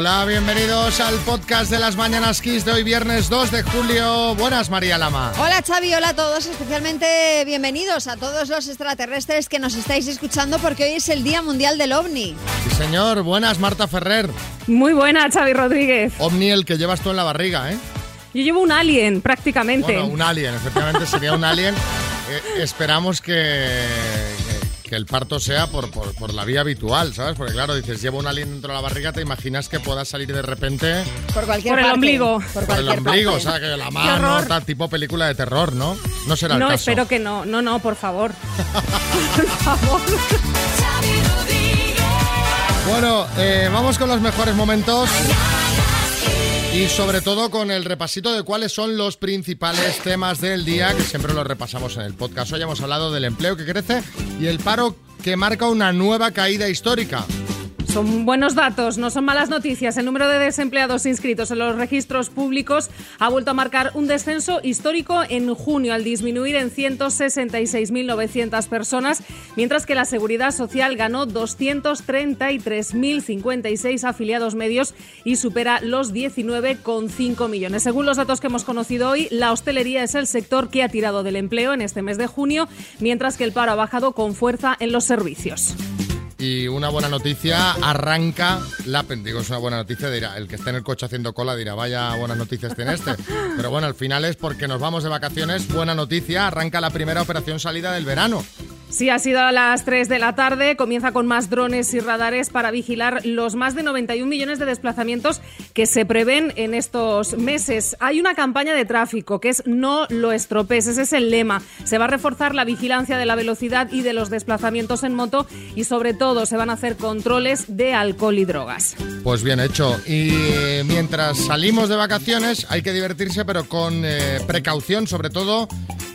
Hola, bienvenidos al podcast de las Mañanas Kiss de hoy viernes 2 de julio. Buenas, María Lama. Hola Xavi, hola a todos, especialmente bienvenidos a todos los extraterrestres que nos estáis escuchando porque hoy es el Día Mundial del OVNI. Sí, señor. Buenas, Marta Ferrer. Muy buena, Xavi Rodríguez. OVNI el que llevas tú en la barriga, ¿eh? Yo llevo un alien, prácticamente. Bueno, un alien, efectivamente sería un alien. Eh, esperamos que, que, el parto sea por, por, por la vía habitual, ¿sabes? Porque claro, dices, llevo un alien dentro de la barriga, te imaginas que pueda salir de repente Por cualquier Por el parte, ombligo. Por, por el cualquier ombligo, parte. o sea, que la mano, tal, tipo película de terror, ¿no? No será el no, caso. espero que no. No, no, por favor. por favor. Bueno, eh, vamos con los mejores momentos. Y sobre todo con el repasito de cuáles son los principales temas del día, que siempre los repasamos en el podcast. Hoy hemos hablado del empleo que crece y el paro que marca una nueva caída histórica. Son buenos datos, no son malas noticias. El número de desempleados inscritos en los registros públicos ha vuelto a marcar un descenso histórico en junio, al disminuir en 166.900 personas, mientras que la Seguridad Social ganó 233.056 afiliados medios y supera los 19,5 millones. Según los datos que hemos conocido hoy, la hostelería es el sector que ha tirado del empleo en este mes de junio, mientras que el paro ha bajado con fuerza en los servicios. Y una buena noticia, arranca la digo, es una buena noticia, dirá, el que esté en el coche haciendo cola dirá, vaya buenas noticias tiene este. Pero bueno, al final es porque nos vamos de vacaciones, buena noticia, arranca la primera operación salida del verano. Sí, ha sido a las 3 de la tarde. Comienza con más drones y radares para vigilar los más de 91 millones de desplazamientos que se prevén en estos meses. Hay una campaña de tráfico que es no lo estropees. Ese es el lema. Se va a reforzar la vigilancia de la velocidad y de los desplazamientos en moto y sobre todo se van a hacer controles de alcohol y drogas. Pues bien hecho. Y eh, mientras salimos de vacaciones hay que divertirse, pero con eh, precaución, sobre todo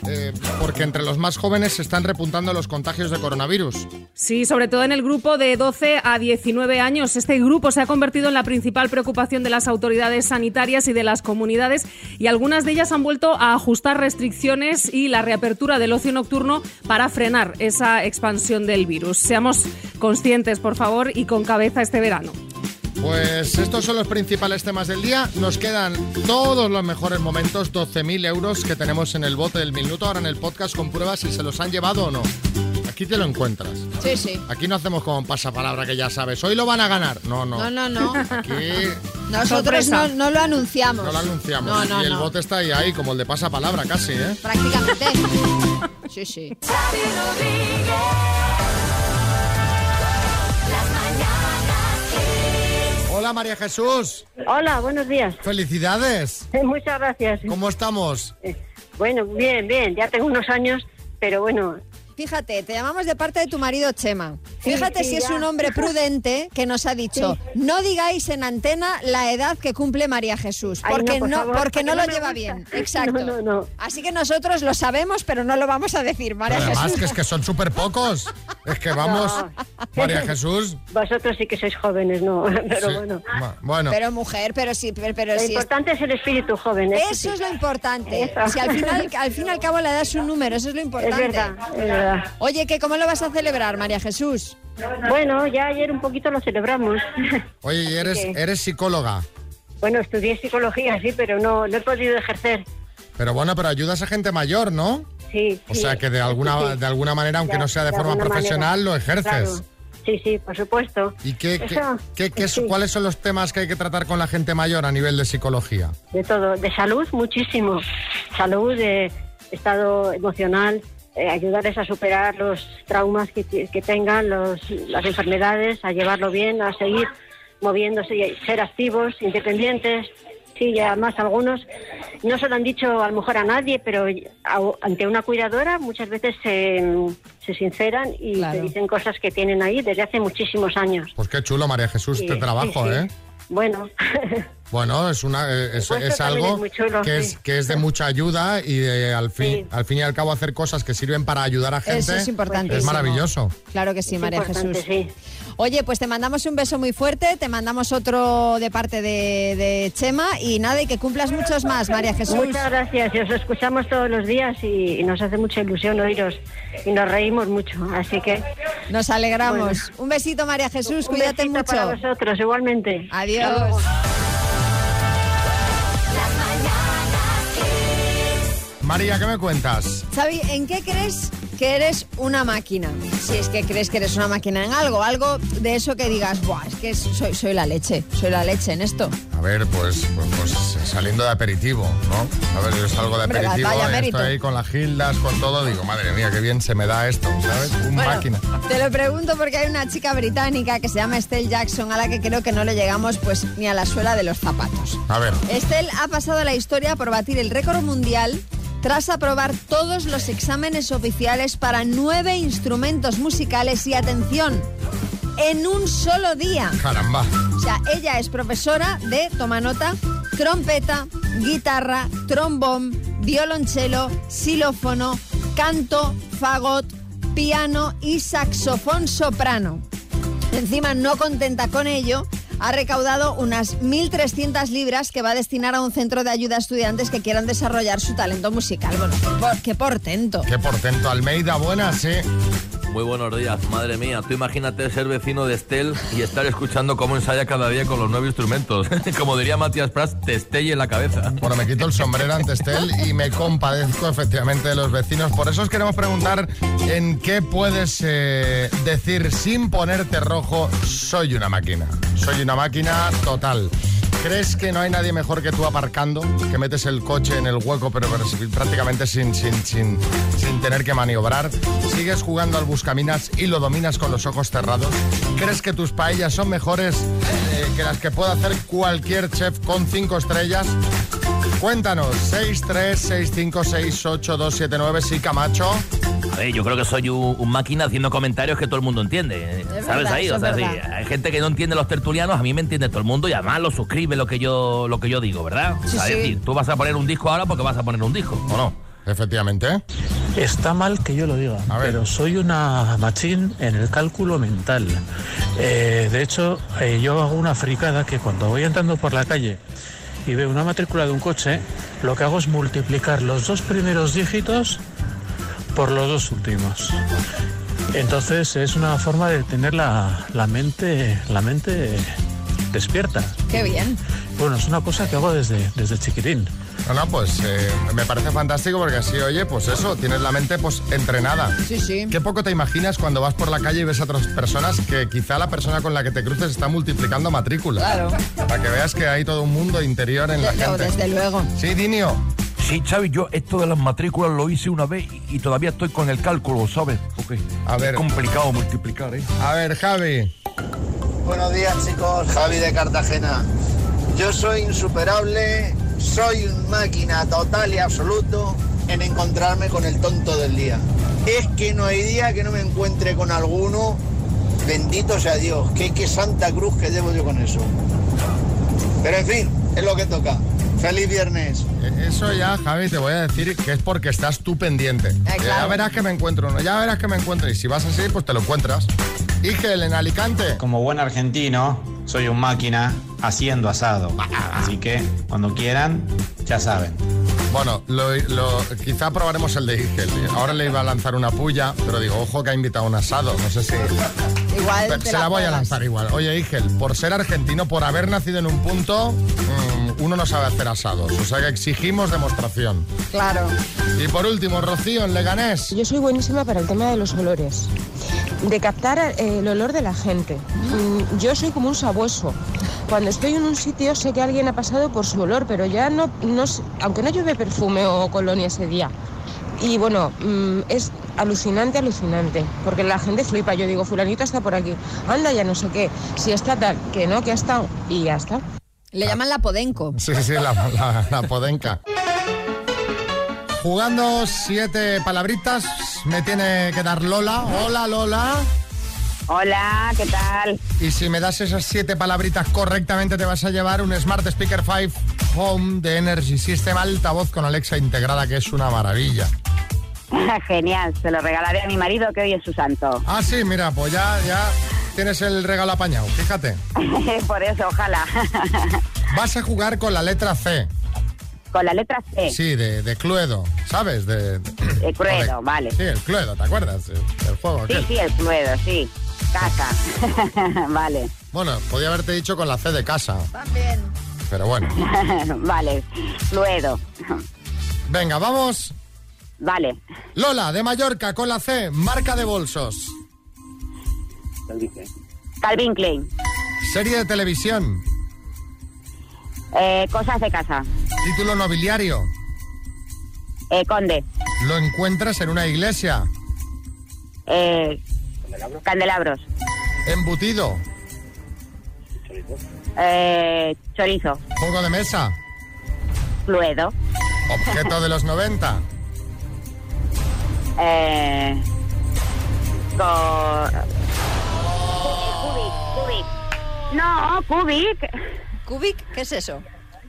eh, porque entre los más jóvenes se están repuntando los contagios de coronavirus. Sí, sobre todo en el grupo de 12 a 19 años. Este grupo se ha convertido en la principal preocupación de las autoridades sanitarias y de las comunidades y algunas de ellas han vuelto a ajustar restricciones y la reapertura del ocio nocturno para frenar esa expansión del virus. Seamos conscientes, por favor, y con cabeza este verano. Pues estos son los principales temas del día. Nos quedan todos los mejores momentos, 12.000 euros que tenemos en el bote del minuto, ahora en el podcast con pruebas si se los han llevado o no. Aquí te lo encuentras. Sí, sí. Aquí no hacemos como un pasapalabra que ya sabes. Hoy lo van a ganar. No, no. No, no, no. Aquí Nosotros no, no lo anunciamos. no lo anunciamos. No, no, y el no. bote está ahí, ahí, como el de pasapalabra casi, ¿eh? Prácticamente. Sí, sí. Hola María Jesús. Hola, buenos días. Felicidades. Muchas gracias. ¿Cómo estamos? Bueno, bien, bien. Ya tengo unos años, pero bueno, Fíjate, te llamamos de parte de tu marido Chema. Fíjate sí, si es ya. un hombre prudente que nos ha dicho, no digáis en antena la edad que cumple María Jesús, Ay, no, porque por no, favor, porque porque no no lo lleva gusta. bien. Exacto. No, no, no. Así que nosotros lo sabemos, pero no lo vamos a decir, María Pero además Jesús. que es que son súper pocos. Es que vamos, María Jesús. vosotros sí que sois jóvenes, ¿no? Pero sí. bueno. Bueno, Pero mujer, pero sí, pero, pero Lo sí es- importante es el espíritu joven. eso Eso sí. es lo importante. Eso. Si al final, al fin y al cabo la edad es un número, eso es lo Es importante. verdad, es verdad. Oye, ¿qué, ¿cómo lo vas a celebrar, María Jesús? Bueno, ya ayer un poquito lo celebramos. oye, y eres, eres psicóloga. Bueno, estudié psicología, sí, pero no, no he podido ejercer. Pero bueno, pero ayudas a gente mayor, ¿no? Sí, O sí. sea que de alguna, Sí, sí. de alguna manera, aunque no sea de, de forma profesional, manera. lo ejerces. Claro. Sí, sí, por supuesto. ¿Y qué, qué- Eso, qué- qué- sí. cuáles son los temas que hay que tratar con la gente mayor a nivel de psicología? De todo, de salud muchísimo. Salud, de estado emocional, eh, ayudarles a superar los traumas que, tengan, los, las enfermedades, a llevarlo bien, a seguir moviéndose y ser activos, independientes. Sí, y además algunos no se lo han dicho a lo mejor a nadie, pero a- ante una cuidadora muchas veces se, se sinceran y Claro. te dicen cosas que tienen ahí desde hace muchísimos años. Pues qué chulo, María Jesús, Sí, este trabajo, sí, sí. ¿eh? Bueno, Bueno, es una eh, es, algo es muy chulo, que sí. es que es de mucha ayuda y de, al fin Sí. al fin y al cabo hacer cosas que sirven para ayudar a gente Eso es importante. es maravilloso. Claro que sí, Es María Jesús. sí. Oye, pues te mandamos un beso muy fuerte, te mandamos otro de parte de, de Chema y nada, y que cumplas muchos más, María Jesús. Muchas gracias. Y os escuchamos todos los días y, y nos hace mucha ilusión oíros y nos reímos mucho. Así que Nos alegramos. Bueno. Un besito, María Jesús, un cuídate besito mucho. para vosotros igualmente. Adiós. María, ¿qué me cuentas? Xavi, ¿en qué crees que eres una máquina? Si es que crees que eres una máquina en algo, algo de eso que digas, Buah, es que soy, soy la leche, soy la leche en esto. A ver, pues, pues, pues, saliendo de aperitivo, ¿no? A ver, yo salgo de aperitivo, y estoy ahí con las gildas, con todo, digo, madre mía, qué bien se me da esto, ¿sabes? Un Bueno, máquina. Te lo pregunto porque hay una chica británica que se llama Estelle Jackson a la que creo que no le llegamos pues ni a la suela de los zapatos. A ver, Estelle ha pasado la historia por batir el récord mundial tras aprobar todos los exámenes oficiales para nueve instrumentos musicales y atención, en un solo día. caramba. O sea, ella es profesora de, toma nota, trompeta, guitarra, trombón, violonchelo, xilófono, canto, fagot, piano y saxofón soprano. Encima, no contenta con ello, ha recaudado unas 1.300 libras que va a destinar a un centro de ayuda a estudiantes que quieran desarrollar su talento musical. Bueno, qué, por- qué portento. Qué portento. Almeida, buenas, sí. Muy buenos días, madre mía. Tú imagínate ser vecino de Estel y estar escuchando cómo ensaya cada día con los nuevos instrumentos. Como diría Matías Prats, te estelle en la cabeza. Bueno, me quito el sombrero ante Estel y me compadezco efectivamente de los vecinos. Por eso os queremos preguntar en qué puedes eh, decir sin ponerte rojo, soy una máquina. Soy una máquina total. ¿Crees que no hay nadie mejor que tú aparcando? Que metes el coche en el hueco, pero, prácticamente sin, sin, sin, sin tener que maniobrar. ¿Sigues jugando al buscaminas y lo dominas con los ojos cerrados? ¿Crees que tus paellas son mejores eh, que las que puede hacer cualquier chef con cinco estrellas? Cuéntanos, 636568279, sí, Camacho. Yo creo que soy un, un máquina haciendo comentarios que todo el mundo entiende. Es ¿Sabes verdad, ahí? O sea, sí, hay gente que no entiende los tertulianos, a mí me entiende todo el mundo y además lo suscribe lo que yo, lo que yo digo, ¿verdad? Sí, O sea, sí. Es decir, tú vas a poner un disco ahora porque vas a poner un disco, ¿o no? Efectivamente. Está mal que yo lo diga, A ver. pero soy una machín en el cálculo mental. Eh, de hecho, eh, yo hago una fricada que cuando voy andando por la calle y veo una matrícula de un coche, lo que hago es multiplicar los dos primeros dígitos por los dos últimos. Entonces es una forma de tener la, la mente, la mente despierta. Qué bien. Bueno, es una cosa que hago desde, desde chiquitín. No, no, pues eh, me parece fantástico porque así, oye, pues eso, tienes la mente pues entrenada. Sí, sí. Qué poco te imaginas cuando vas por la calle y ves a otras personas que quizá la persona con la que te cruces está multiplicando matrículas. Claro. Para que veas que hay todo un mundo interior en la gente. desde luego. Sí, Dinio. Sí, Xavi, yo esto de las matrículas lo hice una vez y, y todavía estoy con el cálculo, ¿sabes? Porque A ver. es complicado multiplicar, ¿eh? A ver, Javi. Buenos días chicos, Javi de Cartagena. Yo soy insuperable, soy máquina total y absoluto en encontrarme con el tonto del día. Es que no hay día que no me encuentre con alguno, bendito sea Dios, que, que santa cruz que llevo yo con eso. Pero en fin, es lo que toca. Feliz viernes. Eh, Eso ya, Javi, te voy a decir que es porque estás tú pendiente. Ya claro. verás que me encuentro uno, ya verás que me encuentro. Y si vas así, pues te lo encuentras. Igel, en Alicante. Como buen argentino, soy un máquina haciendo asado. Así que cuando quieran, ya saben. Bueno, lo- lo- quizá probaremos el de Igel. Ahora le iba a lanzar una puya, pero digo, ojo que ha invitado un asado. No sé si... Igual se la voy a lanzar igual. Oye, Igel, por ser argentino, por haber nacido en un punto, mm, uno no sabe hacer asados. O sea que exigimos demostración. Claro. Y por último, Rocío, en Leganés. Yo soy buenísima para el tema de los olores, de captar eh, el olor de la gente. Mm, Yo soy como un sabueso. Cuando estoy en un sitio sé que alguien ha pasado por su olor, pero ya no, no aunque no lleve perfume o colonia ese día. Y bueno, mm, es alucinante, alucinante, porque la gente flipa. Yo digo, fulanito está por aquí, anda ya no sé qué, si está tal, que no, que ha estado, y ya está. Le llaman la podenco. Sí, sí, la, la, la podenca. Jugando siete palabritas, me tiene que dar Lola. Hola, Lola. Hola, ¿qué tal? Y si me das esas siete palabritas correctamente, te vas a llevar un Smart Speaker 5 Home de Energy System altavoz con Alexa integrada, que es una maravilla. Genial, se lo regalaré a mi marido que hoy es su santo. Ah, sí, mira, pues ya, ya tienes el regalo apañado, fíjate. Por eso, ojalá. Vas a jugar con la letra C. Con la letra C. Sí, de, de Cluedo, ¿sabes? De, De Cluedo, vale. Sí, el Cluedo, ¿te acuerdas? El, el juego Sí, aquel. sí, el Cluedo, sí. Casa. vale. Bueno, podía haberte dicho con la C de casa, También. pero bueno. vale, Cluedo. Venga, vamos. Vale. Lola, de Mallorca, con la C, marca de bolsos. Calvin Klein. Serie de televisión. Eh, cosas de casa. Título nobiliario. Eh, Conde. Lo encuentras en una iglesia. Eh, candelabros. Embutido. Eh, chorizo. Juego de mesa. Cluedo. Objeto de los 90. Eh, co-. No, Cubic. ¿Cubic? ¿Qué es eso?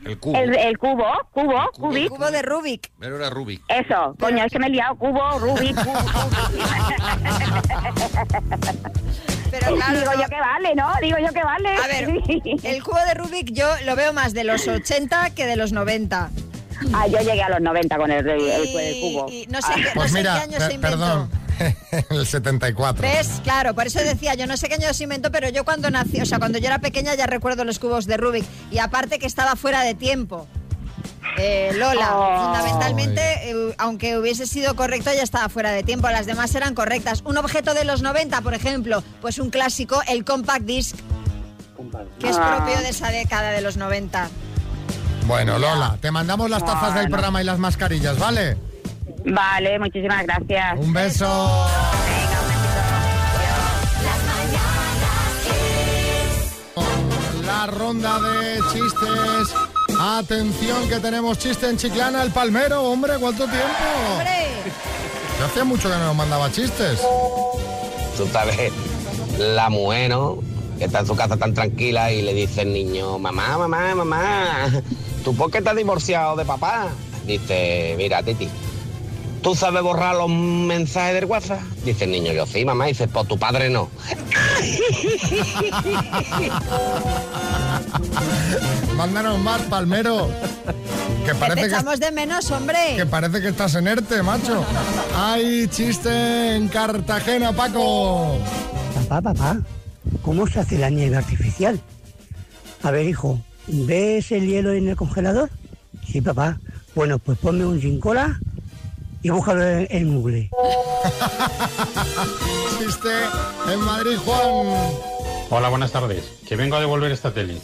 El cubo. El, el cubo, cubo, El Cubic. cubo de Rubik. Pero era Rubik. Eso, coño, es que me he liado. Cubo, Rubik, cubo, Pero claro, Digo no. yo que vale, ¿no? Digo yo que vale. A ver, el cubo de Rubik yo lo veo más de los 80 que de los 90. Ah, yo llegué a los 90 con el, el, el cubo. y no sé, qué- no Pues sé mira, qué año per- se inventó. perdón. el 74. ¿Ves? Claro, por eso decía, yo no sé qué año se inventó, pero yo cuando nací, o sea, cuando yo era pequeña ya recuerdo los cubos de Rubik. Y aparte que estaba fuera de tiempo. Eh, Lola, Oh. fundamentalmente, eh, aunque hubiese sido correcto, ya estaba fuera de tiempo. Las demás eran correctas. Un objeto de los 90, por ejemplo, pues un clásico, el compact disc, que es propio de esa década de los 90. Bueno, Lola, te mandamos las tazas del programa y las mascarillas, ¿vale? Vale, muchísimas gracias. Un beso. Venga, un besito. La ronda de chistes. Atención que tenemos chiste en Chiclana, el palmero, hombre, ¿cuánto tiempo? ¡Hombre! Yo hacía mucho que no nos mandaba chistes. Tú sabes, la mujer, ¿no? Que está en su casa tan tranquila y le dice el niño, mamá, mamá, mamá, ¿tú por qué te has divorciado de papá? Dice, mira, Titi, ¿tú sabes borrar los mensajes del WhatsApp? Dice el niño, yo sí, mamá. Dice, pues tu padre no. Mándanos más, palmero. Que Te parece que, echamos de menos, hombre. que parece que estás en ERTE, macho. Hay chiste en Cartagena, Paco. Papá, papá, ¿cómo se hace la nieve artificial? A ver, hijo, ¿ves el hielo en el congelador? Sí, papá. Bueno, pues ponme un gincola y búscalo en, en Google. Chiste en Madrid, Juan. Hola, buenas tardes. Que vengo a devolver esta tele.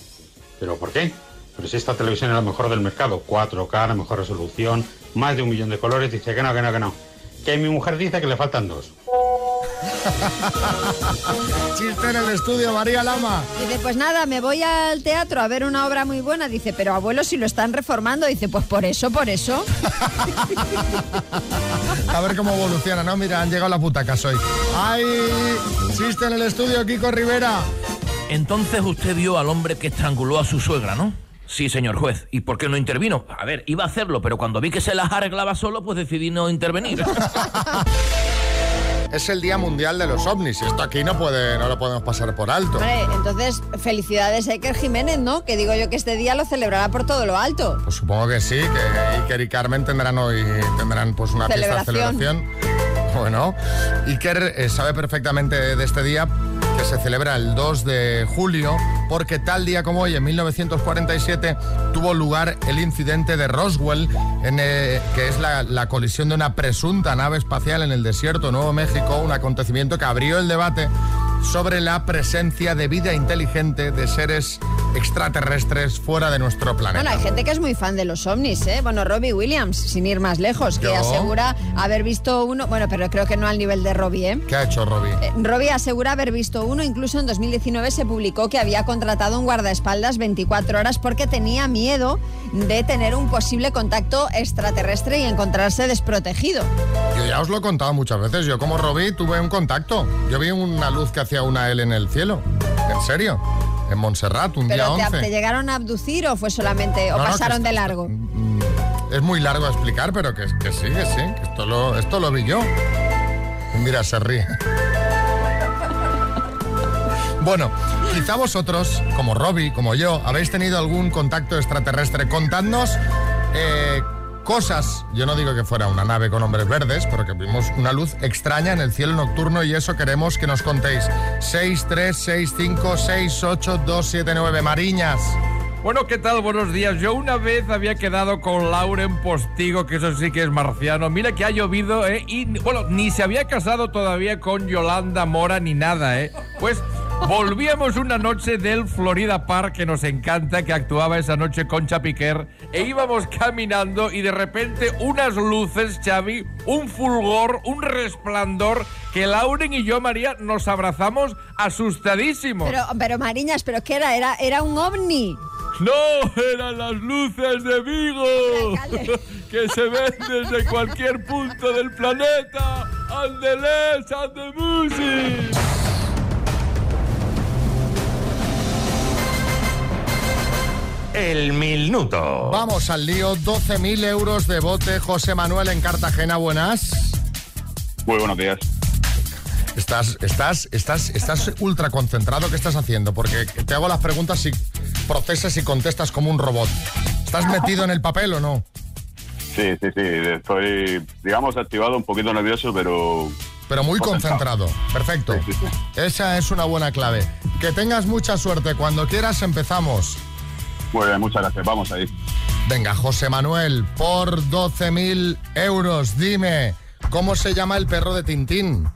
¿Pero por qué? Pero si esta televisión es la mejor del mercado, 4K, la mejor resolución, más de un millón de colores, dice que no, que no, que no. Que mi mujer dice que le faltan dos. Chiste en el estudio, María Lama. Dice, pues nada, me voy al teatro a ver una obra muy buena. Dice, pero abuelo, si lo están reformando. Dice, pues por eso, por eso. A ver cómo evoluciona, ¿no? Mira, han llegado las butacas hoy. ¡Ay! Chiste en el estudio, Kiko Rivera. Entonces usted vio al hombre que estranguló a su suegra, ¿no? Sí, señor juez. ¿Y por qué no intervino? A ver, iba a hacerlo, pero cuando vi que se las arreglaba solo, pues decidí no intervenir. Es el Día Mundial de los OVNIs. y Esto aquí no, puede, no lo podemos pasar por alto. Hombre, entonces, felicidades a Iker Jiménez, ¿no? Que digo yo que este día lo celebrará por todo lo alto. Pues supongo que sí, que Iker y Carmen tendrán hoy tendrán pues una fiesta de Celebración. Bueno, Iker eh, sabe perfectamente de este día que se celebra el 2 de julio porque tal día como hoy, en 1947, tuvo lugar el incidente de Roswell, eh, que es la, la colisión de una presunta nave espacial en el desierto de Nuevo México, un acontecimiento que abrió el debate sobre la presencia de vida inteligente de seres extraterrestres fuera de nuestro planeta. Bueno, hay gente que es muy fan de los ovnis, ¿eh? Bueno, Robbie Williams, sin ir más lejos, que Yo. asegura haber visto uno, bueno, pero creo que no al nivel de Robbie, ¿eh? ¿Qué ha hecho Robbie? Eh, Robbie asegura haber visto uno, incluso en 2019 se publicó que había contratado un guardaespaldas 24 horas porque tenía miedo de tener un posible contacto extraterrestre y encontrarse desprotegido. Yo ya os lo he contado muchas veces. Yo como Robbie tuve un contacto. Yo vi una luz que hacía aparecía una L en el cielo. ¿En serio? En Montserrat, un día ¿Pero te, 11. te llegaron a abducir o fue solamente, o No, pasaron de largo? Es muy largo a explicar, pero que, que sí, que sí. Que esto, lo, esto lo vi yo. Mira, se ríe. Bueno, quizá vosotros, como Robbie, como yo, habéis tenido algún contacto extraterrestre. Contadnos eh, cosas. Yo no digo que fuera una nave con hombres verdes, pero que vimos una luz extraña en el cielo nocturno y eso queremos que nos contéis. 6, 3, 6, 5, 6, 8, 2, 7, 9. Mariñas. Bueno, ¿qué tal? Buenos días. Yo una vez había quedado con Lauren Postigo, que eso sí que es marciano. Mira que ha llovido, ¿eh? Y, bueno, ni se había casado todavía con Yolanda Mora ni nada, ¿eh? Pues volvíamos una noche del Florida Park, que nos encanta, que actuaba esa noche Concha Piquer, e íbamos caminando y de repente unas luces, Xavi, un fulgor, un resplandor, que Lauren y yo, María, nos abrazamos asustadísimos. Pero, pero Mariñas, ¿pero qué era? Era, era un ovni. No, eran las luces de Vigo, que se ven desde cualquier punto del planeta. ¡Andelés, ande music! El minuto. Vamos al lío. 12.000 euros de bote. José Manuel en Cartagena. Buenas. Muy buenos días. Estás, estás, estás, estás ultra concentrado. ¿Qué estás haciendo? Porque te hago las preguntas y procesas y contestas como un robot. ¿Estás metido en el papel o no? Sí, sí, sí. Estoy, digamos, activado, un poquito nervioso, pero... Pero muy concentrado. Perfecto. Esa es una buena clave. Que tengas mucha suerte. Cuando quieras empezamos. Muy bien, muchas gracias. Vamos ahí. Venga, José Manuel, por 12.000 euros, dime, ¿cómo se llama el perro de Tintín?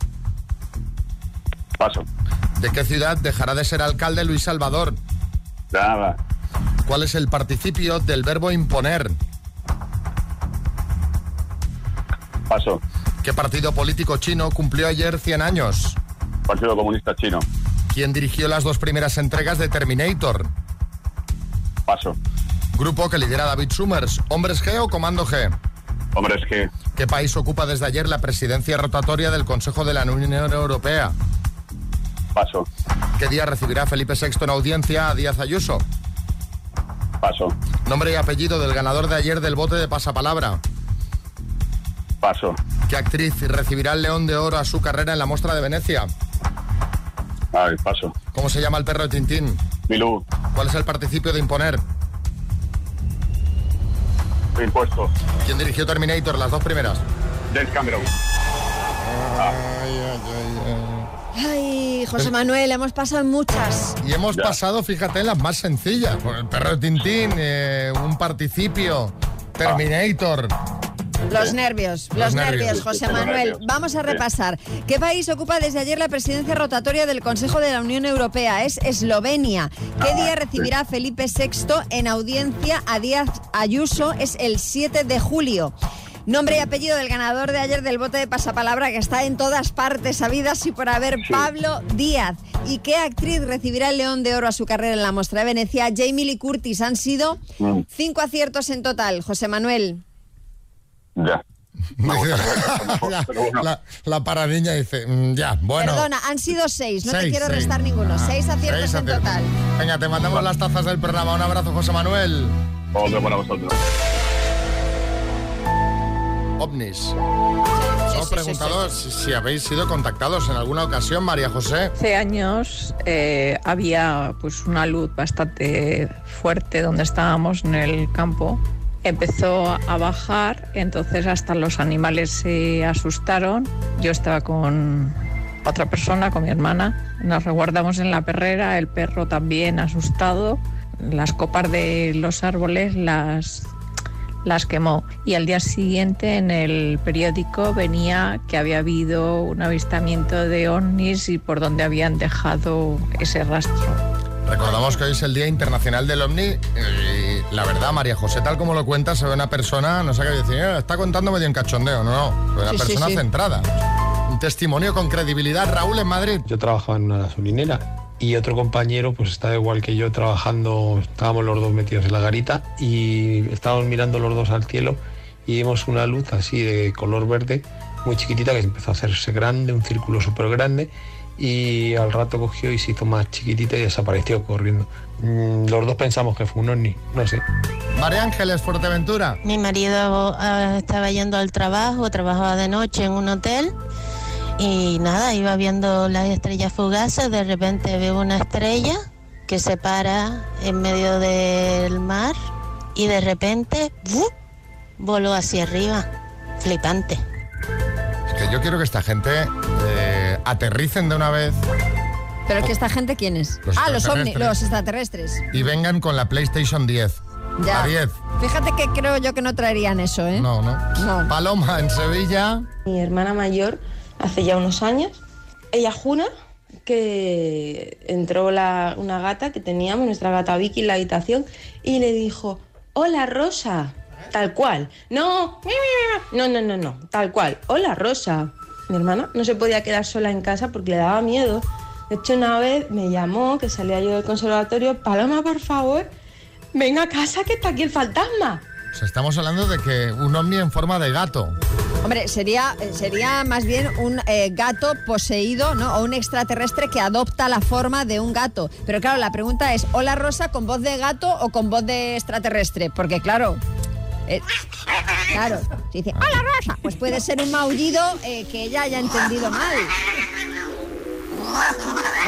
Paso. ¿De qué ciudad dejará de ser alcalde Luis Salvador? Nada. ¿Cuál es el participio del verbo imponer? Paso. ¿Qué partido político chino cumplió ayer 100 años? Partido Comunista Chino. ¿Quién dirigió las dos primeras entregas de Terminator? Paso. Grupo que lidera David Summers, ¿Hombres G o Comando G? Hombres G. ¿Qué país ocupa desde ayer la presidencia rotatoria del Consejo de la Unión Europea? Paso. ¿Qué día recibirá Felipe VI en audiencia a Díaz Ayuso? Paso. Nombre y apellido del ganador de ayer del bote de pasapalabra. Paso. ¿Qué actriz recibirá el León de Oro a su carrera en la muestra de Venecia? Ay, paso. ¿Cómo se llama el perro de Tintín? ¿Cuál es el participio de imponer? Impuesto. ¿Quién dirigió Terminator, las dos primeras? James Cameron. Ay, José Manuel, hemos pasado muchas. Y hemos pasado, fíjate, las más sencillas. Con el perro de Tintín, eh, un participio, Terminator. Los nervios, los, Los nervios, nervios. José Manuel. nervios. Vamos a repasar. ¿Qué país ocupa desde ayer la presidencia rotatoria del Consejo de la Unión Europea? Es Eslovenia. ¿Qué día recibirá Felipe VI en audiencia a Díaz Ayuso? Es el 7 de julio. Nombre y apellido del ganador de ayer del bote de pasapalabra que está en todas partes, sabidas y por haber, Pablo Díaz. ¿Y qué actriz recibirá el León de Oro a su carrera en la muestra de Venecia? Jamie Lee Curtis. Han sido Mm. cinco aciertos en total, José Manuel. Ya. la, la, la paradiña dice, mm, ya, bueno. Perdona, han sido seis, no te Seis, quiero seis. restar ninguno. Ah, seis aciertos seis en aciertos. total. Venga, te mandamos las tazas del programa. Un abrazo, José Manuel. Otro para vosotros. OVNIs. Hemos preguntado si, si habéis sido contactados en alguna ocasión, María José. Hace años eh, había pues una luz bastante fuerte donde estábamos en el campo. Empezó a bajar, entonces hasta los animales se asustaron. Yo estaba con otra persona, con mi hermana. Nos reguardamos en la perrera, el perro también asustado. Las copas de los árboles las las quemó. Y al día siguiente en el periódico venía que había habido un avistamiento de ovnis y por donde habían dejado ese rastro. Recordamos que hoy es el Día Internacional del OVNI y la verdad, María José, tal como lo cuenta, se ve una persona, no sé qué decir, "Eh, está contando medio en cachondeo, no, no, se ve una Sí, sí, persona sí. centrada. Un testimonio con credibilidad. Raúl en Madrid. Yo trabajaba en una gasolinera y otro compañero pues estaba igual que yo trabajando, estábamos los dos metidos en la garita y estábamos mirando los dos al cielo y vimos una luz así de color verde, muy chiquitita, que empezó a hacerse grande, un círculo súper grande, y al rato cogió y se hizo más chiquitita y desapareció corriendo. Mm, los dos pensamos que fue un ovni, no sé. María Ángeles, Fuerteventura. Mi marido ah, estaba yendo al trabajo, trabajaba de noche en un hotel y nada, iba viendo las estrellas fugaces, de repente veo una estrella que se para en medio del mar y de repente ¡vup! voló hacia arriba. Flipante. Es que yo quiero que esta gente eh, aterricen de una vez Pero que esta gente, ¿quién es? Los ah, los ovni, extraterrestres. los extraterrestres. y vengan con la PlayStation 10. Ya. La 10. Fíjate que creo yo que no traerían eso, ¿eh? No, no. No. Paloma, en Sevilla. Mi hermana mayor, hace ya unos años, ella jura que entró la- una gata que teníamos, nuestra gata Vicky, en la habitación y le dijo, hola Rosa, tal cual. No, no, no, no, no, tal cual, hola Rosa. Mi hermana no se podía quedar sola en casa porque le daba miedo. De hecho, una vez me llamó, que salía yo del conservatorio, Paloma, por favor, venga a casa que está aquí el fantasma. O sea, estamos hablando de que un ovni en forma de gato. Hombre, sería, eh, sería más bien un eh, gato poseído, ¿no? O un extraterrestre que adopta la forma de un gato. Pero claro, la pregunta es, ¿hola Rosa con voz de gato o con voz de extraterrestre? Porque claro... eh, claro, si dice, hola Rosa, pues puede ser un maullido eh, que ella haya entendido mal.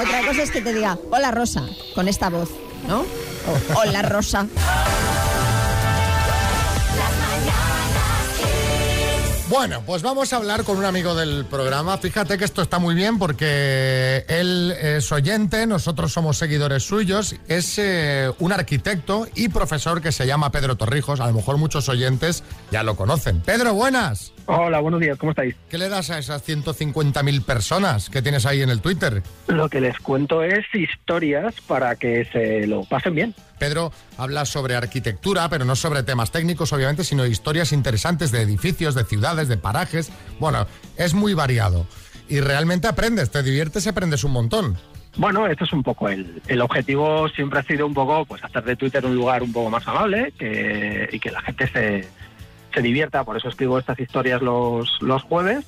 Otra cosa es que te diga, hola Rosa, con esta voz, ¿no? Hola Rosa. Bueno, pues vamos a hablar con un amigo del programa. Fíjate que esto está muy bien porque él es oyente, nosotros somos seguidores suyos. Es eh, un arquitecto y profesor que se llama Pedro Torrijos. A lo mejor muchos oyentes ya lo conocen. Pedro, buenas. Hola, buenos días, ¿cómo estáis? ¿Qué le das a esas 150.000 personas que tienes ahí en el Twitter? Lo que les cuento es historias para que se lo pasen bien. Pedro habla sobre arquitectura, pero no sobre temas técnicos, obviamente, sino historias interesantes de edificios, de ciudades, de parajes. Bueno, es muy variado. Y realmente aprendes, te diviertes y aprendes un montón. Bueno, esto es un poco el, el objetivo siempre ha sido un poco pues hacer de Twitter un lugar un poco más amable que, y que la gente se, se divierta. Por eso escribo estas historias los, los jueves.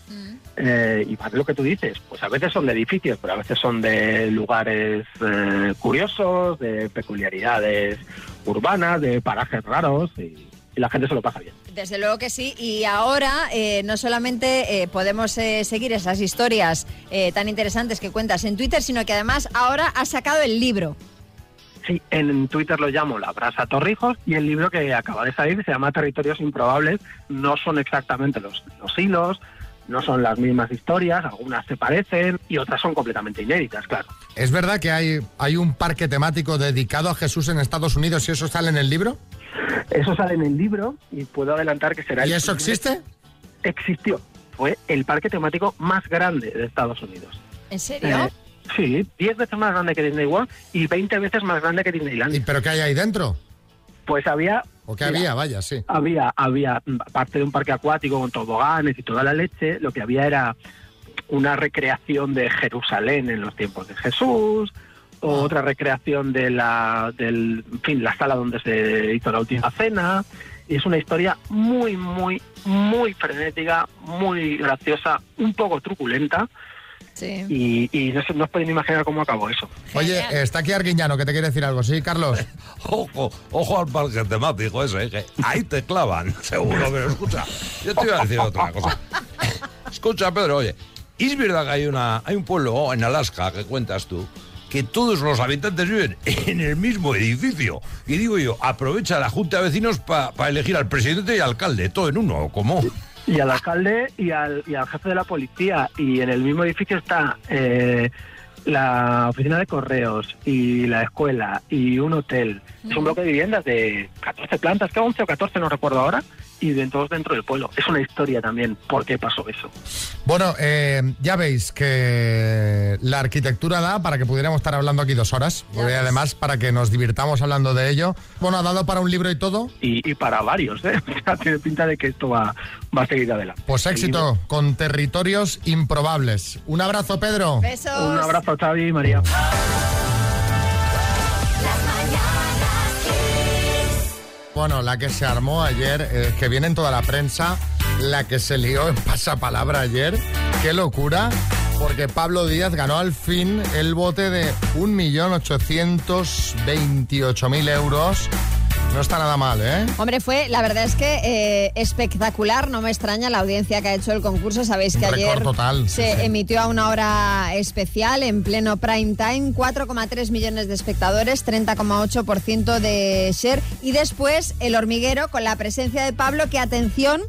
Eh, y para lo que tú dices, pues a veces son de edificios, pero a veces son de lugares eh, curiosos, de peculiaridades urbanas, de parajes raros y, y la gente se lo pasa bien. Desde luego que sí. Y ahora eh, no solamente eh, podemos eh, seguir esas historias eh, tan interesantes que cuentas en Twitter, sino que además ahora has sacado el libro. Sí, en Twitter lo llamo La Brasa Torrijos y el libro que acaba de salir se llama Territorios Improbables. No son exactamente los, los hilos, no son las mismas historias, algunas se parecen y otras son completamente inéditas, claro. ¿Es verdad que hay, hay un parque temático dedicado a Jesús en Estados Unidos y eso sale en el libro? Eso sale en el libro y puedo adelantar que será... ¿Y el eso primer- existe? Existió. Fue el parque temático más grande de Estados Unidos. ¿En serio? Eh, sí, 10 veces más grande que Disney World y 20 veces más grande que Disneyland. ¿Y pero qué hay ahí dentro? Pues había... ¿O Mira, había? Vaya, sí. Había, había, aparte de un parque acuático con toboganes y toda la leche, lo que había era una recreación de Jerusalén en los tiempos de Jesús, o otra recreación de la, del, en fin, la sala donde se hizo la última cena. Y es una historia muy, muy, muy frenética, muy graciosa, un poco truculenta. Sí. Y, y no, se- no os podéis imaginar cómo acabó eso. Oye, está aquí Arguiñano, que te quiere decir algo. Sí, Carlos. Ojo, ojo al parque temático ese, que ahí te clavan, seguro, pero escucha, yo te iba a decir otra cosa. Escucha, Pedro, oye, ¿es verdad que hay, una, hay un pueblo en Alaska que cuentas tú que todos los habitantes viven en el mismo edificio? Y digo yo, aprovecha la junta de vecinos para elegir al presidente y alcalde, todo en uno, ¿o cómo? Y al alcalde y al, y al jefe de la policía. Y en el mismo edificio está eh, la oficina de correos y la escuela y un hotel. Es un bloque de viviendas de 14 plantas, que 11 o 14, no recuerdo ahora, y de todos dentro del pueblo. Es una historia también por qué pasó eso. Bueno, eh, ya veis que la arquitectura da para que pudiéramos estar hablando aquí dos horas. Y además para que nos divirtamos hablando de ello. Bueno, ha dado para un libro y todo. Y, y para varios, ¿eh? Tiene pinta de que esto va, va a seguir adelante. Pues éxito con territorios improbables. Un abrazo, Pedro. Besos. Un abrazo, Xavi y María. Bueno, la que se armó ayer, eh, que viene en toda la prensa, la que se lió en pasapalabra ayer, qué locura, porque Pablo Díaz ganó al fin el bote de 1.828.000 euros. No está nada mal, ¿eh? Hombre, fue, la verdad es que eh, espectacular, no me extraña la audiencia que ha hecho el concurso. Sabéis que Un ayer total, se sí. emitió a una hora especial en pleno prime time, 4,3 millones de espectadores, 30,8% de share. Y después el hormiguero con la presencia de Pablo, que atención,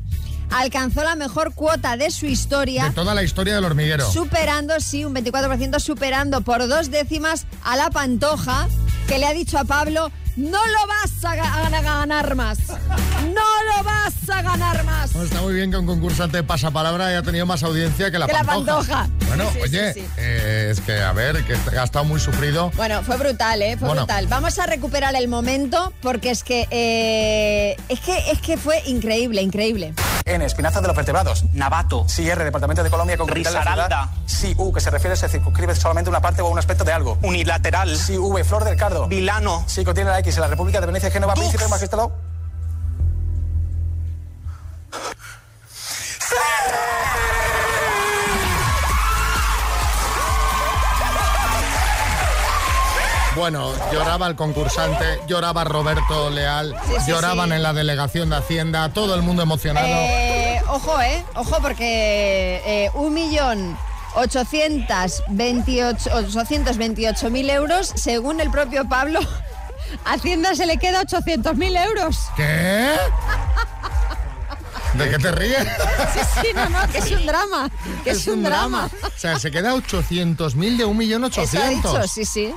alcanzó la mejor cuota de su historia. De toda la historia del hormiguero. Superando, sí, un 24%, superando por dos décimas a la Pantoja, que le ha dicho a Pablo, no lo vas a, ga- a ganar más. No lo vas a ganar más. Bueno, está muy bien que un concursante de pasapalabra haya tenido más audiencia que la Que la pantoja. Pantoja. Bueno, Sí, sí, oye, sí. eh, es que, a ver, que ha estado muy sufrido. Bueno, fue brutal, ¿eh? Fue Bueno. brutal. Vamos a recuperar el momento porque es que, eh, es que es que fue increíble, increíble. N, espinaza de los vertebrados. Navato. Sí, R, Departamento de Colombia con Risaralda. Sí, U, que se refiere, se circunscribe solamente una parte o un aspecto de algo. Unilateral. Sí, V, flor del cardo. Vilano. Sí, contiene la X en la República de Venecia, Génova. Príncipe, Magistrado. Bueno, lloraba el concursante, lloraba Roberto Leal, Sí, sí, lloraban sí. en la delegación de Hacienda, todo el mundo emocionado. Eh, ojo, ¿eh? Ojo porque eh, un millón 828 828.000 euros, según el propio Pablo, Hacienda se le queda 800.000 euros. ¿Qué? ¿De qué te ríes? Sí, sí, no, no, que es un drama, que es, un drama. O sea, se queda 800.000 de 1.800.000. Eso ha dicho, sí, sí.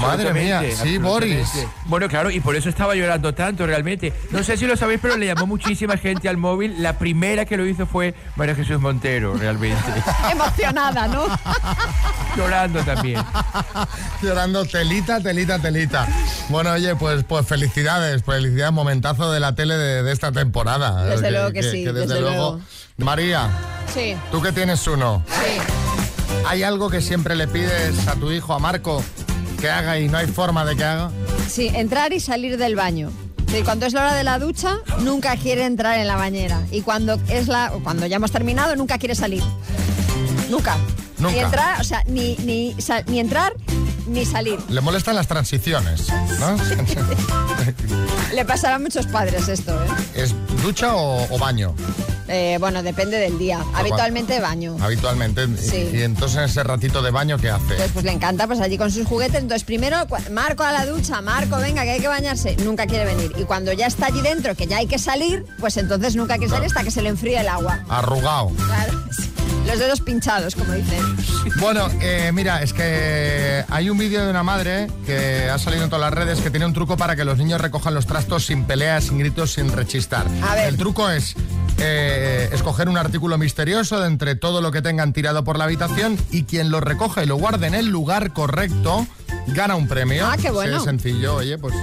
Madre mía, sí, Boris. Bueno, claro, y por eso estaba llorando tanto realmente. No sé si lo sabéis, pero le llamó muchísima gente al móvil. La primera que lo hizo fue María Jesús Montero, realmente. Emocionada, ¿no? Llorando también. Llorando telita, telita, telita. Bueno, oye, pues, pues felicidades, felicidades, momentazo de la tele de, de esta temporada. Desde luego que sí, desde, desde luego. luego. María, Sí, tú que tienes uno, sí. ¿hay algo que siempre le pides a tu hijo, a Marco, que haga y no hay forma de que haga? Sí, entrar y salir del baño. Sí, cuando es la hora de la ducha, nunca quiere entrar en la bañera. Y cuando es la, cuando ya hemos terminado, nunca quiere salir. Nunca. Nunca. Ni entrar, o sea, ni, ni, ni entrar ni salir. Le molestan las transiciones, ¿no? Le pasará a muchos padres esto, ¿eh? ¿Es ducha o, o baño? Eh, bueno, depende del día. Habitualmente baño. Habitualmente. Y- Sí. Y, entonces en ese ratito de baño, ¿qué hace? Entonces, pues le encanta, pues allí con sus juguetes. Entonces, primero, Marco a la ducha, Marco, venga, que hay que bañarse. Nunca quiere venir. Y cuando ya está allí dentro, que ya hay que salir, pues entonces nunca quiere salir hasta que se le enfríe el agua. Arrugado. Claro, sí. Los dedos pinchados, como dicen. Bueno, eh, mira, es que hay un vídeo de una madre que ha salido en todas las redes que tiene un truco para que los niños recojan los trastos sin peleas, sin gritos, sin rechistar. A ver. El truco es eh, escoger un artículo misterioso de entre todo lo que tengan tirado por la habitación y quien lo recoja y lo guarde en el lugar correcto gana un premio. Ah, qué bueno. Sí, es sencillo, oye, pues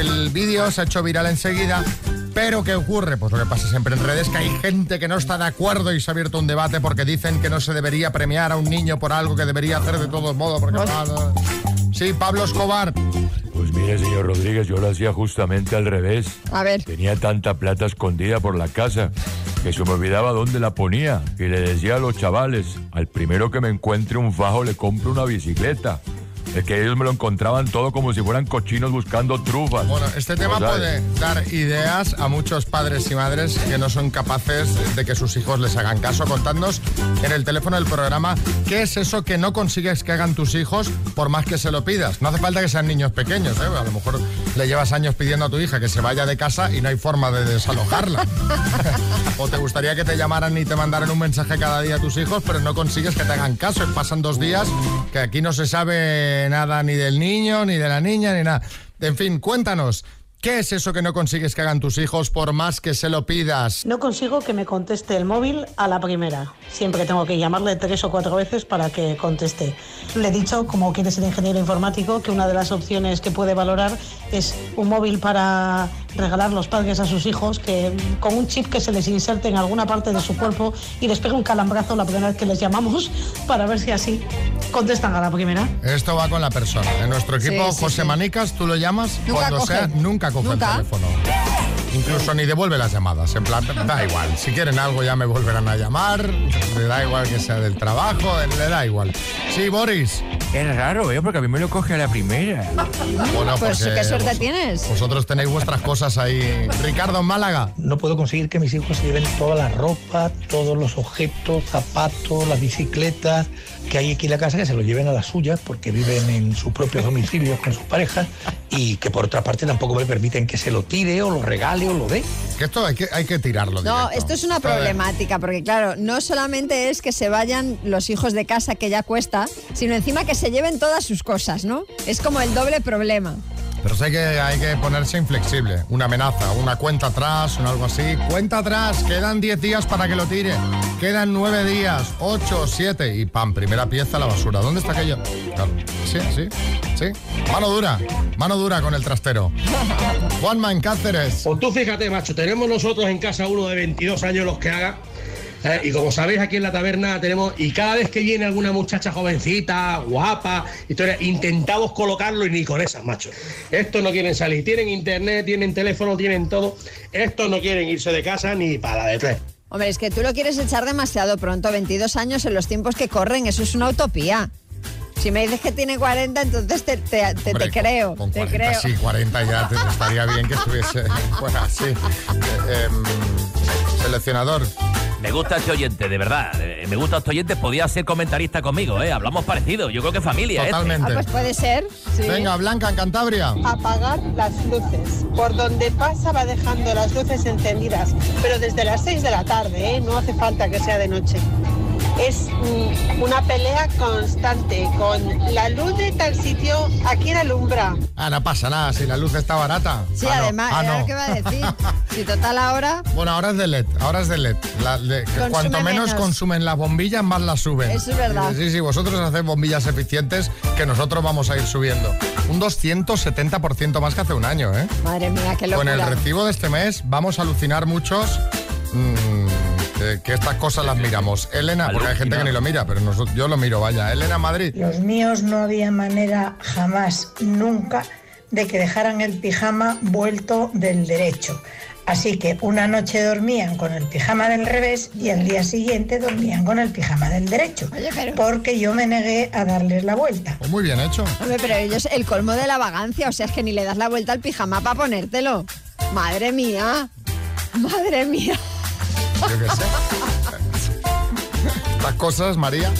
el vídeo se ha hecho viral enseguida. Pero ¿qué ocurre? Pues lo que pasa siempre en redes, que hay gente que no está de acuerdo y se ha abierto un debate porque dicen que no se debería premiar a un niño por algo que debería hacer de todos modos. Porque... Sí, Pablo Escobar. Pues mire, señor Rodríguez, yo lo hacía justamente al revés. A ver. Tenía tanta plata escondida por la casa que se me olvidaba dónde la ponía. Y le decía a los chavales, al primero que me encuentre un fajo le compro una bicicleta. Es que ellos me lo encontraban todo como si fueran cochinos buscando trufas. Bueno, este tema puede dar ideas a muchos padres y madres que no son capaces de que sus hijos les hagan caso. Contadnos en el teléfono del programa qué es eso que no consigues que hagan tus hijos por más que se lo pidas. No hace falta que sean niños pequeños, ¿eh? A lo mejor le llevas años pidiendo a tu hija que se vaya de casa y no hay forma de desalojarla. o te gustaría que te llamaran y te mandaran un mensaje cada día a tus hijos, pero no consigues que te hagan caso. Pasan dos días que aquí no se sabe nada ni del niño, ni de la niña, ni nada. En fin, cuéntanos. ¿Qué es eso que no consigues que hagan tus hijos por más que se lo pidas? No consigo que me conteste el móvil a la primera. Siempre tengo que llamarle tres o cuatro veces para que conteste. Le he dicho, como quiere ser ingeniero informático, que una de las opciones que puede valorar es un móvil para regalar los padres a sus hijos, que con un chip que se les inserte en alguna parte de su cuerpo y les pegue un calambrazo la primera vez que les llamamos para ver si así contestan a la primera. Esto va con la persona. En nuestro equipo, Sí, sí, José sí. Manicas, tú lo llamas Nunca cuando coge. sea, nunca coge Nunca. el teléfono. Incluso ni devuelve las llamadas. En plan, da igual. Si quieren algo ya me volverán a llamar. Le da igual que sea del trabajo, le da igual. Sí, Boris. Es raro, ¿eh? Porque a mí me lo coge a la primera. Bueno, Pues porque qué suerte vos- tienes. Vosotros tenéis vuestras cosas ahí. Ricardo en Málaga. No puedo conseguir que mis hijos se lleven toda la ropa, todos los objetos, zapatos, las bicicletas que hay aquí en la casa, que se los lleven a las suyas porque viven en sus propios domicilios con sus parejas y que por otra parte tampoco me permiten que se lo tire o lo regale o lo dé. Que esto hay que, hay que tirarlo. No, directo. esto es una problemática, porque claro, no solamente es que se vayan los hijos de casa, que ya cuesta, sino encima que se lleven todas sus cosas, ¿no? Es como el doble problema. Pero sé que hay que ponerse inflexible. Una amenaza, una cuenta atrás, o algo así. Cuenta atrás, quedan 10 días para que lo tire. Quedan 9 días, 8, 7 y pam, primera pieza a la basura. ¿Dónde está aquello? Claro. Sí, sí, sí. Mano dura, mano dura con el trastero. Juanma en Cáceres. Pues tú fíjate, macho, tenemos nosotros en casa uno de 22 años los que haga. ¿Eh? Y como sabéis, aquí en la taberna tenemos, y cada vez que viene alguna muchacha jovencita, guapa, historia, intentamos colocarlo y ni con esas, macho. Estos no quieren salir, tienen internet, tienen teléfono, tienen todo. Estos no quieren irse de casa ni para la de tres. Hombre, es que tú lo quieres echar demasiado pronto, 22 años en los tiempos que corren, eso es una utopía. Si me dices que tiene 40, entonces te, te- te- creo, Con te 40, creo. sí, 40 ya te estaría bien que estuviese fuera así. Eh, em, seleccionador. Me gusta este oyente, de verdad. eh, Me gusta este oyente. Podía ser comentarista conmigo, ¿eh? Hablamos parecido. Yo creo que familia, ¿eh? Totalmente. Ah, pues puede ser. sí. Venga, Blanca en Cantabria. apagar las luces. Por donde pasa va dejando las luces encendidas, pero desde las 6 de la tarde, ¿eh? no hace falta que sea de noche. Es mm, una pelea constante con la luz de tal sitio, ¿a quién alumbra? Ah, no pasa nada, si la luz está barata. Sí, Ah, no. además, Ah, no. lo que iba a decir. Si total ahora, Bueno, ahora es de LED, ahora es de LED. La- de- cuanto menos, menos. consumen las bombillas, más las suben. Eso es verdad. Sí, sí, vosotros hacéis bombillas eficientes que nosotros vamos a ir subiendo. Un 270% más que hace un año, ¿eh? madre mía, qué Con locura. el recibo de este mes vamos a alucinar muchos mm, eh, que estas cosas las miramos. Elena, porque hay gente que ni lo mira, pero nosotros- yo lo miro, vaya. Elena Madrid. Los míos no había manera jamás, nunca, de que dejaran el pijama vuelto del derecho. Así que una noche dormían con el pijama del revés y al día siguiente dormían con el pijama del derecho. Porque yo me negué a darles la vuelta. Pues muy bien hecho. Hombre, pero ellos, el colmo de la vagancia, o sea, es que ni le das la vuelta al pijama para ponértelo. Madre mía, madre mía. Yo qué sé. Estas cosas, María.